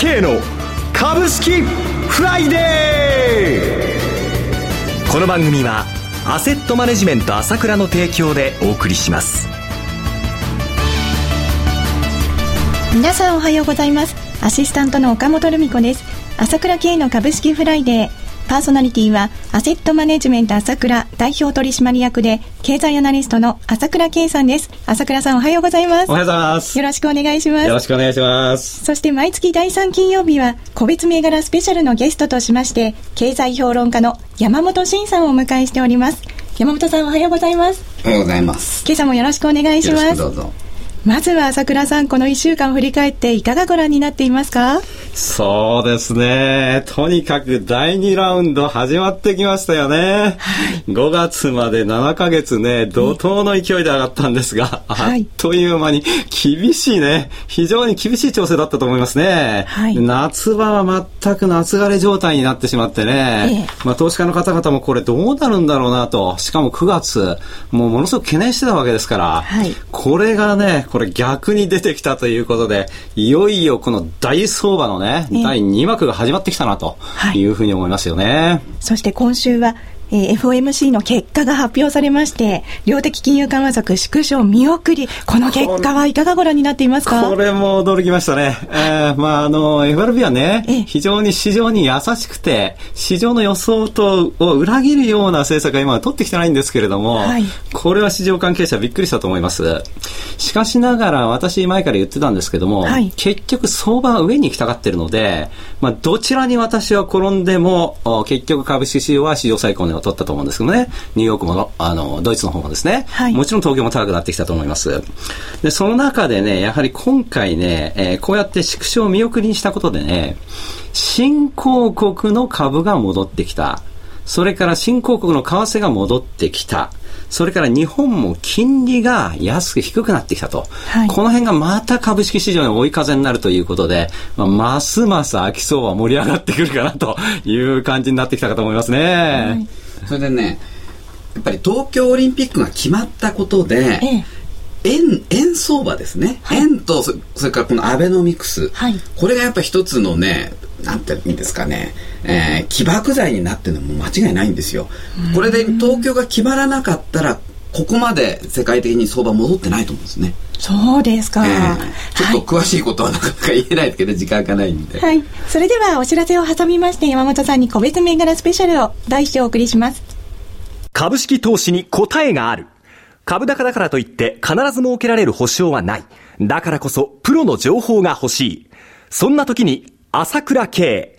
K の株式フライデー。この番組はアセットマネジメント朝倉の提供でお送りします。皆さんおはようございます。アシスタントの岡本留美子です。朝倉慶の株式フライデー。パーソナリティはアセットマネジメント朝倉代表取締役で経済アナリストの朝倉慶さんです。朝倉さんおはようございます。おはようございます。よろしくお願いします。よろしくお願いします。そして毎月第3金曜日は個別銘柄スペシャルのゲストとしまして経済評論家の山本慎さんをお迎えしております。山本さんおはようございます。おはようございます。今朝もよろしくお願いします。どうぞまずは朝倉さん、この1週間振り返っていかがご覧になっていますか？そうですね。とにかく第2ラウンド始まってきましたよね。はい、5月まで7ヶ月ね、怒涛の勢いで上がったんですが、はい、あっという間に厳しいね、非常に厳しい調整だったと思いますね。はい、夏場は全く夏枯れ状態になってしまってね、ええ、まあ投資家の方々もこれどうなるんだろうなと、しかも9月、もうものすごく懸念してたわけですから、はい、これがね、これ逆に出てきたということで、いよいよこの大相場のね、第2幕が始まってきたなというふうに思いますよね。はい、そして今週はえー、FOMC の結果が発表されまして、量的金融緩和策縮小見送り、この結果はいかがご覧になっていますか？これも驚きましたね。えー、まあ、あの、FRB はね、非常に市場に優しくて、市場の予想とを裏切るような政策が今は取ってきてないんですけれども、はい、これは市場関係者びっくりしたと思います。しかしながら、私前から言ってたんですけども、はい、結局相場は上に行きたがってるので、まあ、どちらに私は転んでも、結局株式市場は史上最高値を取ったと思うんですけどね、ニューヨークもあのドイツの方もですね、はい、もちろん東京も高くなってきたと思います。で、その中でね、やはり今回ね、えー、こうやって縮小を見送りにしたことでね、新興国の株が戻ってきた。それから新興国の為替が戻ってきた。それから日本も金利が安く低くなってきたと、はい、この辺がまた株式市場に追い風になるということで、まあ、ますます秋きそうは盛り上がってくるかなという感じになってきたかと思いますね。はいそれでねやっぱり東京オリンピックが決まったことで、ええ。円円相場ですね、はい、円とそれからこのアベノミクス、はい、これがやっぱ一つのねなんていうんですかね、えー、起爆剤になってるのも間違いないんですよ。これで東京が決まらなかったらここまで世界的に相場戻ってないと思うんですね。そうですか、えー、ちょっと詳しいことはなかなか言えないですけど、時間がないんで。はい。それではお知らせを挟みまして、山本さんに個別銘柄スペシャルを題してお送りします。株式投資に答えがある。株高だからといって必ず設けられる保証はない。だからこそプロの情報が欲しい。そんな時に朝倉慶。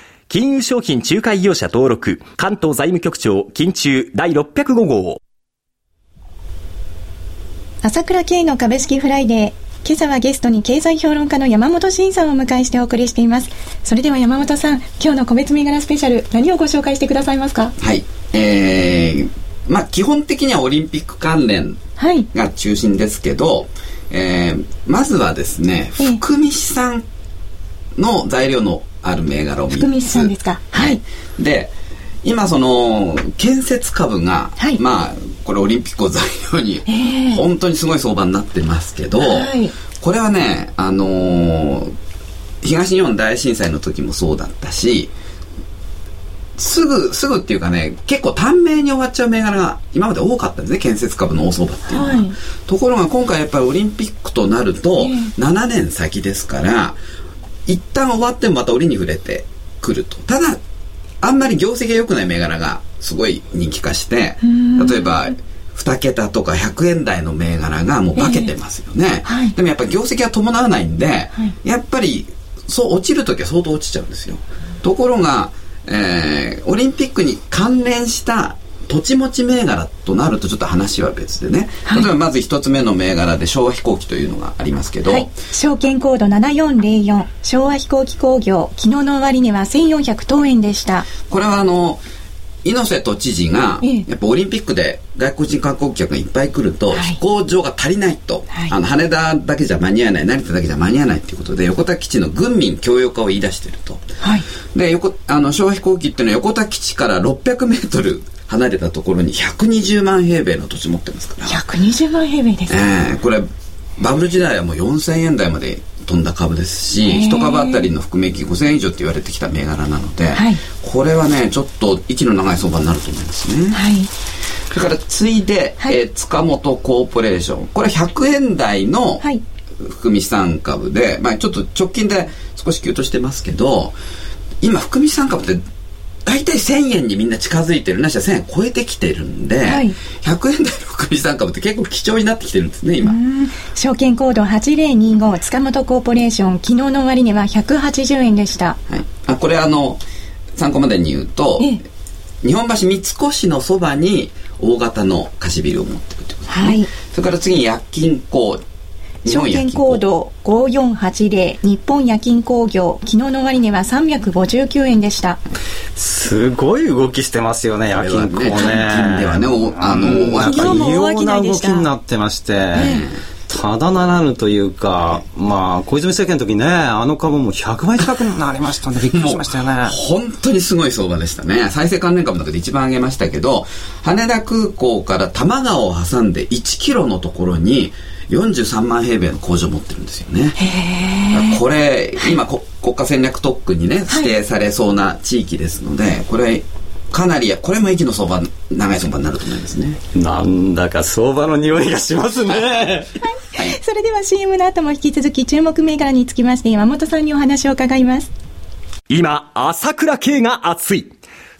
金融商品仲介業者登録、関東財務局長、金仲第605号。朝倉慶の株式フライデー。今朝はゲストに経済評論家の山本慎さんをお迎えしてお送りしています。それでは山本さん、今日の個別銘柄スペシャル、何をご紹介してくださいますか？はい。えー、まあ基本的にはオリンピック関連が中心ですけど、はい、えー、まずはですね、含み資産の材料のある銘柄を3つ福光さんですか？はい、で今その建設株が、はい、まあこれオリンピックを材料に本当にすごい相場になってますけど、はい、これはねあのー、東日本大震災の時もそうだったしすぐ、すぐっていうかね、結構短命に終わっちゃう銘柄が今まで多かったんですね、建設株の大相場っていうのは。はい、ところが今回やっぱりオリンピックとなると、7年先ですから、一旦終わってもまた折に触れてくると。ただ、あんまり業績が良くない銘柄がすごい人気化して、例えば、2桁とか100円台の銘柄がもう化けてますよね、えーはい、でもやっぱ業績が伴わないんで、はい、やっぱりそう落ちる時は相当落ちちゃうんですよ。ところが、えー、オリンピックに関連した土地持ち銘柄となるとちょっと話は別でね、はい、例えばまず一つ目の銘柄で昭和飛行機というのがありますけど、はい、証券コード7404昭和飛行機工業昨日の終わりには1400等円でした。これはあの猪瀬都知事が、やっぱオリンピックで外国人観光客がいっぱい来ると、飛行場が足りないと、あの羽田だけじゃ間に合わない成田だけじゃ間に合わないということで横田基地の軍民共用化を言い出していると、で横あの昭和飛行機っていうのは横田基地から600メートル離れたところに120万平米の土地持ってますから。120万平米ですええー、これバブル時代はもう4000円台まで飛んだ株ですし一株当たりの含み益5000円以上って言われてきた銘柄なので、はい、これはねちょっと息の長い相場になると思いますね。はい。それから次いで、はい、えー、塚本コーポレーション。これ100円台の含み資産株で、まあ、ちょっと直近で少し急騰してますけど今含み資産株って大体1000円にみんな近づいてるなしは1000円超えてきてるんで、はい、100円台の福利産株って結構貴重になってきてるんですね今。証券コード8025塚本コーポレーション。昨日の終値には180円でした、はい、あこれあの参考までに言うと、ええ、日本橋三越のそばに大型の貸しビルを持ってるってことですね、はい、それから次に薬金工証券コード5480日本夜勤工業。昨日の終値は359円でしたすごい動きしてますよね夜勤工ねねではねあの異様な動きになってまして、えーただならぬというか、まあ、小泉政権の時ね、あの株も100倍近くなりましたね。びっくりしましたよね。本当にすごい相場でしたね。再生関連株の中で一番上げましたけど、羽田空港から多摩川を挟んで1キロのところに、43万平米の工場を持ってるんですよね。これ今国家戦略特区にね指定されそうな地域ですので、はい、これかなりこれも駅の相場長い相場になると思いますね。なんだか相場の匂いがしますね。はいそれでは CM の後も引き続き注目銘柄につきまして山本さんにお話を伺います。今、朝倉慶が熱い。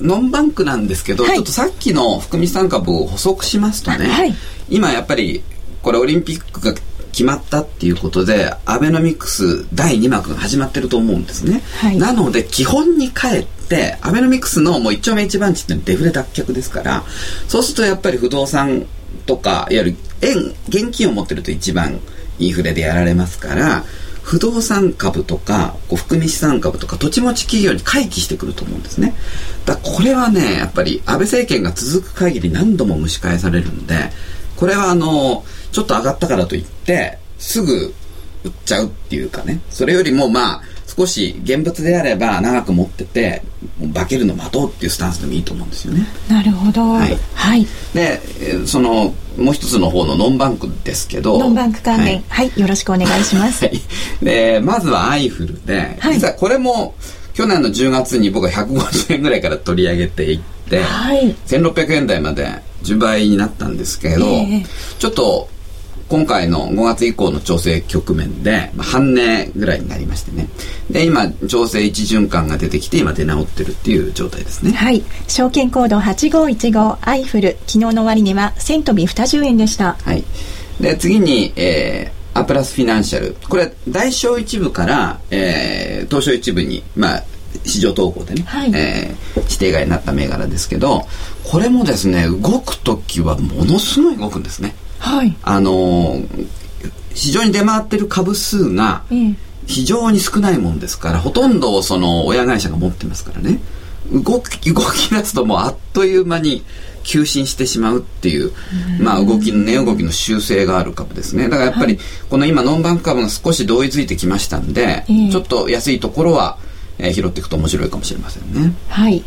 ノンバンクなんですけど、はい、ちょっとさっきの含み資産株を補足しますとね、はい、今やっぱりこれオリンピックが決まったっていうことでアベノミクス第2幕が始まってると思うんですね、はい、なので基本に帰ってアベノミクスのもう一丁目一番地ってデフレ脱却ですからそうするとやっぱり不動産とかいわゆる円現金を持ってると一番インフレでやられますから不動産株とかこう含み資産株とか土地持ち企業に回帰してくると思うんですね。だこれはねやっぱり安倍政権が続く限り何度も蒸し返されるんでこれはあのちょっと上がったからといってすぐ売っちゃうっていうかね。それよりもまあ少し現物であれば長く持ってて化けるの待とうっていうスタンスでもいいと思うんですよね。なるほど。はい。はい、でそのもう一つの方のノンバンクですけどノンバンク関連、はい、はい、よろしくお願いします。はい、でまずはアイフルで、はい、実はこれも去年の10月に僕は150円ぐらいから取り上げていって、はい、1600円台まで10倍になったんですけど、えー、ちょっと今回の5月以降の調整局面で、まあ、半値ぐらいになりましてね。で、今、調整一循環が出てきて、今出直ってるっていう状態ですね。はい。証券コード8515アイフル、昨日の終値は1000飛び20円でした。はい。で、次に、えー、アプラスフィナンシャル。これ、大小一部から、えー、東証一部に、まあ、市場投稿でね、はい、えー、指定外になった銘柄ですけど、これもですね、動く時はものすごい動くんですね。はい、あの非常に出回ってる株数が非常に少ないもんですから、ほとんどをその親会社が持ってますからね。動き動き出すともうあっという間に急進してしまうっていう、まあ動きの値動きの修正がある株ですね。だからやっぱりこの今ノンバンク株が少し同意づいてきましたんで、ちょっと安いところはえー、拾っていくと面白いかもしれませんね。はい。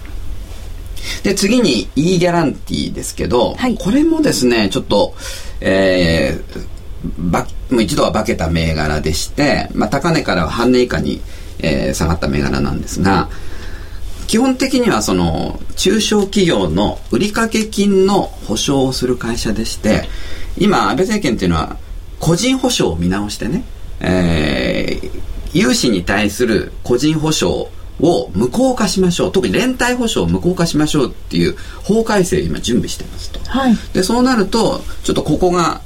で、次に E ギャランティーですけど、はい、これもですね、ちょっと、えー、ばもう一度は化けた銘柄でして、まあ、高値から半値以下に、えー、下がった銘柄なんですが、基本的にはその中小企業の売掛金の保証をする会社でして今安倍政権っていうのは個人保証を見直してね、えー、融資に対する個人保証を無効化しましょう。特に連帯保証を無効化しましょうっていう法改正を今準備してますと、はい、でそうなるとちょっとここが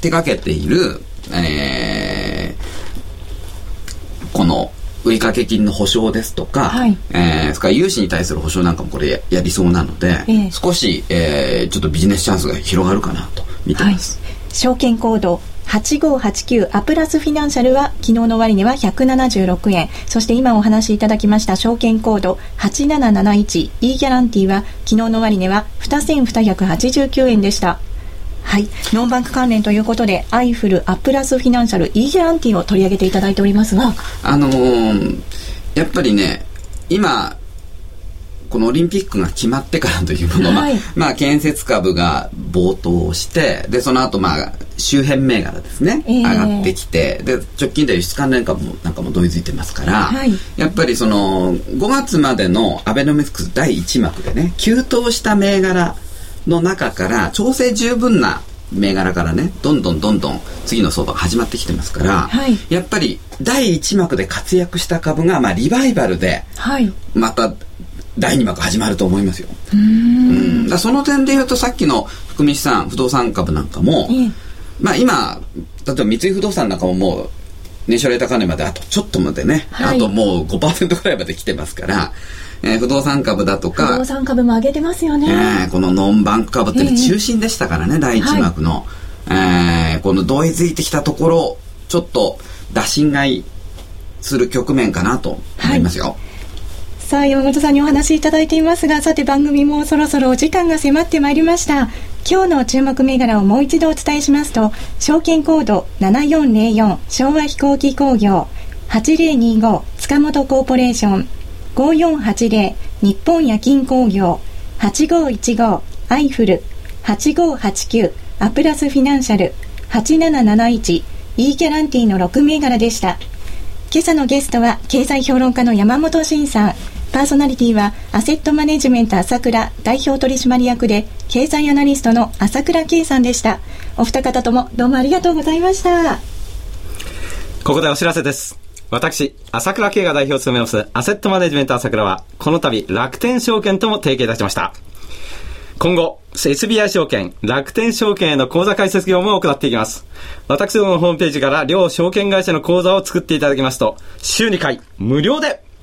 手掛けている、えー、この売掛金の保証ですとか、はい、えー、それから融資に対する保証なんかもこれやりそうなので、えー、少し、えー、ちょっとビジネスチャンスが広がるかなと見てます。はい、証券コード8589アプラスフィナンシャルは昨日の終値は176円。そして今お話しいただきました証券コード 8771E ギャランティーは昨日の終値は2289円でした。はい、ノンバンク関連ということで、アイフル、アプラスフィナンシャル、E ギャランティーを取り上げていただいておりますが、あのー、やっぱりね、今、このオリンピックが決まってからというもの、はい、まあ、建設株が暴騰して、で、その後、まあ、周辺銘柄ですね、えー、上がってきて、で、直近で輸出関連株もなんかもどいついてますから、はい、やっぱりその、5月までのアベノミクス第1幕でね、急騰した銘柄、の中から調整十分な銘柄からねどんどんどんどん次の相場が始まってきてますから、はい、やっぱり第1幕で活躍した株が、まあ、リバイバルで、また第2幕始まると思いますよ。うん。だその点で言うとさっきの福見資産不動産株なんかも、まあ今例えば三井不動産なんかももう年初レータ金まであとちょっとまでね、はい、あともう5%ぐらいまで来てますからえー、不動産株だとか不動産株も上げてますよね、えー、このノンバンク株って中心でしたからね、えー、第一幕の、はい、えー、この同意づいてきたところちょっと打診買いする局面かなと思いますよ、はいさあ山本さんにお話しいただいていますがさて番組もそろそろお時間が迫ってまいりました。今日の注目銘柄をもう一度お伝えしますと証券コード7404昭和飛行機工業8025塚本コーポレーション5480日本夜勤工業8515アイフル8589アプラスフィナンシャル8771 E ギャランティの6銘柄でした。今朝のゲストは経済評論家の山本慎さん。パーソナリティはアセットマネジメント朝倉代表取締役で経済アナリストの朝倉圭さんでしたお二方ともどうもありがとうございましたここでお知らせです私、朝倉慶が代表を務めます、アセットマネジメント朝倉は、この度、楽天証券とも提携いたしました。今後、SBI 証券、楽天証券への口座開設業務を行っていきます。私どものホームページから両証券会社の口座を作っていただきますと、週2回、無料で、